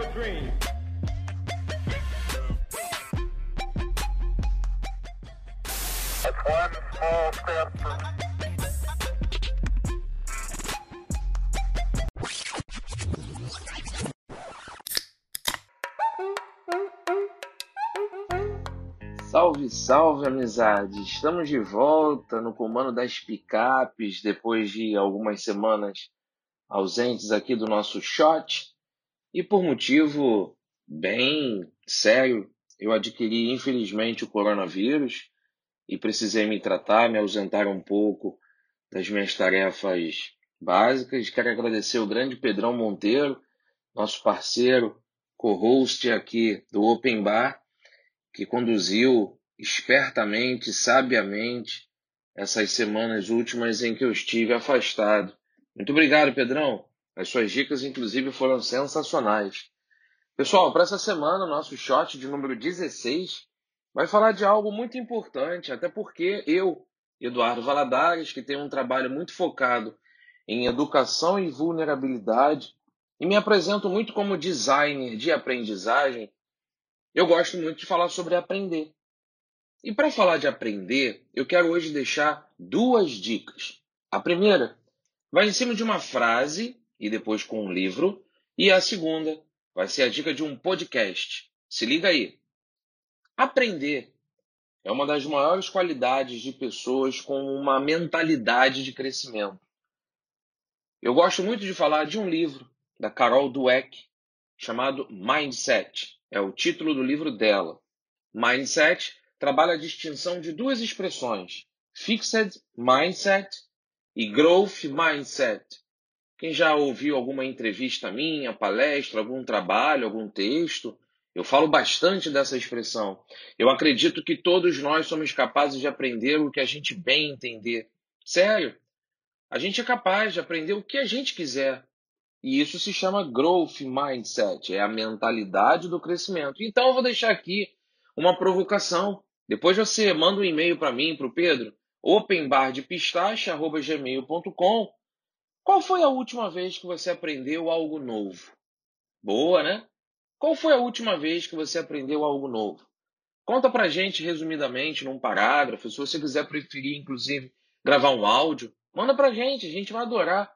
have a dream. It's one small step for Salve, salve, amizade! Estamos de volta no comando das picapes depois de algumas semanas ausentes aqui do nosso shot. E por motivo bem sério, eu adquiri infelizmente o coronavírus e precisei me tratar, me ausentar um pouco das minhas tarefas básicas. Quero agradecer o grande Pedrão Monteiro, nosso parceiro, co-host aqui do Open Bar que conduziu espertamente, sabiamente, essas semanas últimas em que eu estive afastado. Muito obrigado, Pedrão. As suas dicas, inclusive, foram sensacionais. Pessoal, para essa semana, o nosso shot de número 16 vai falar de algo muito importante, até porque eu, Eduardo Valadares, que tem um trabalho muito focado em educação e vulnerabilidade, e me apresento muito como designer de aprendizagem, eu gosto muito de falar sobre aprender. E para falar de aprender, eu quero hoje deixar duas dicas. A primeira vai em cima de uma frase e depois com um livro, e a segunda vai ser a dica de um podcast. Se liga aí. Aprender é uma das maiores qualidades de pessoas com uma mentalidade de crescimento. Eu gosto muito de falar de um livro da Carol Dweck chamado Mindset é o título do livro dela. Mindset trabalha a distinção de duas expressões: Fixed Mindset e Growth Mindset. Quem já ouviu alguma entrevista minha, palestra, algum trabalho, algum texto, eu falo bastante dessa expressão. Eu acredito que todos nós somos capazes de aprender o que a gente bem entender. Sério, a gente é capaz de aprender o que a gente quiser. E isso se chama growth mindset, é a mentalidade do crescimento. Então eu vou deixar aqui uma provocação. Depois você manda um e-mail para mim, para o Pedro, openbardepistache.gmail.com. Qual foi a última vez que você aprendeu algo novo? Boa, né? Qual foi a última vez que você aprendeu algo novo? Conta pra gente resumidamente num parágrafo, se você quiser preferir inclusive gravar um áudio, manda pra gente, a gente vai adorar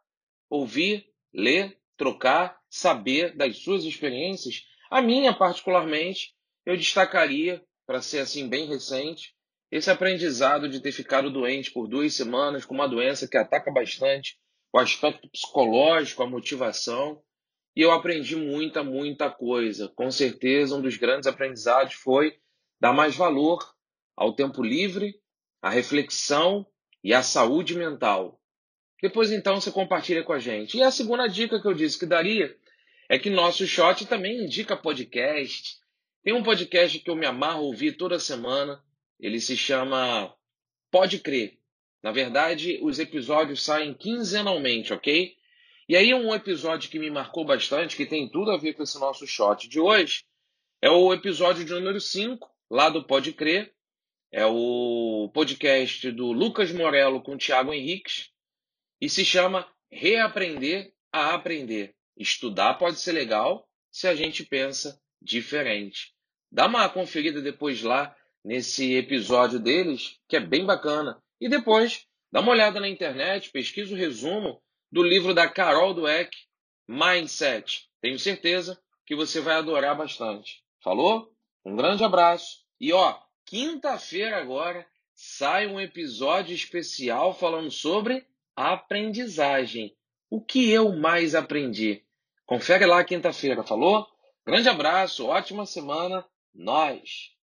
ouvir ler, trocar, saber das suas experiências. A minha, particularmente, eu destacaria, para ser assim bem recente, esse aprendizado de ter ficado doente por duas semanas com uma doença que ataca bastante o aspecto psicológico, a motivação. E eu aprendi muita, muita coisa. Com certeza, um dos grandes aprendizados foi dar mais valor ao tempo livre, à reflexão e à saúde mental. Depois então você compartilha com a gente. E a segunda dica que eu disse que daria é que nosso shot também indica podcast. Tem um podcast que eu me amarro ouvir toda semana. Ele se chama Pode Crer. Na verdade, os episódios saem quinzenalmente, ok? E aí um episódio que me marcou bastante, que tem tudo a ver com esse nosso shot de hoje, é o episódio de número 5, lá do Pode Crer. É o podcast do Lucas Morello com Thiago Henriques e se chama Reaprender a Aprender. Estudar pode ser legal se a gente pensa diferente. Dá uma conferida depois lá nesse episódio deles, que é bem bacana. E depois, dá uma olhada na internet, pesquisa o resumo do livro da Carol Dweck, Mindset. Tenho certeza que você vai adorar bastante. Falou? Um grande abraço. E ó, quinta-feira agora sai um episódio especial falando sobre aprendizagem. O que eu mais aprendi? Confere lá quinta-feira, falou? Grande abraço, ótima semana, nós!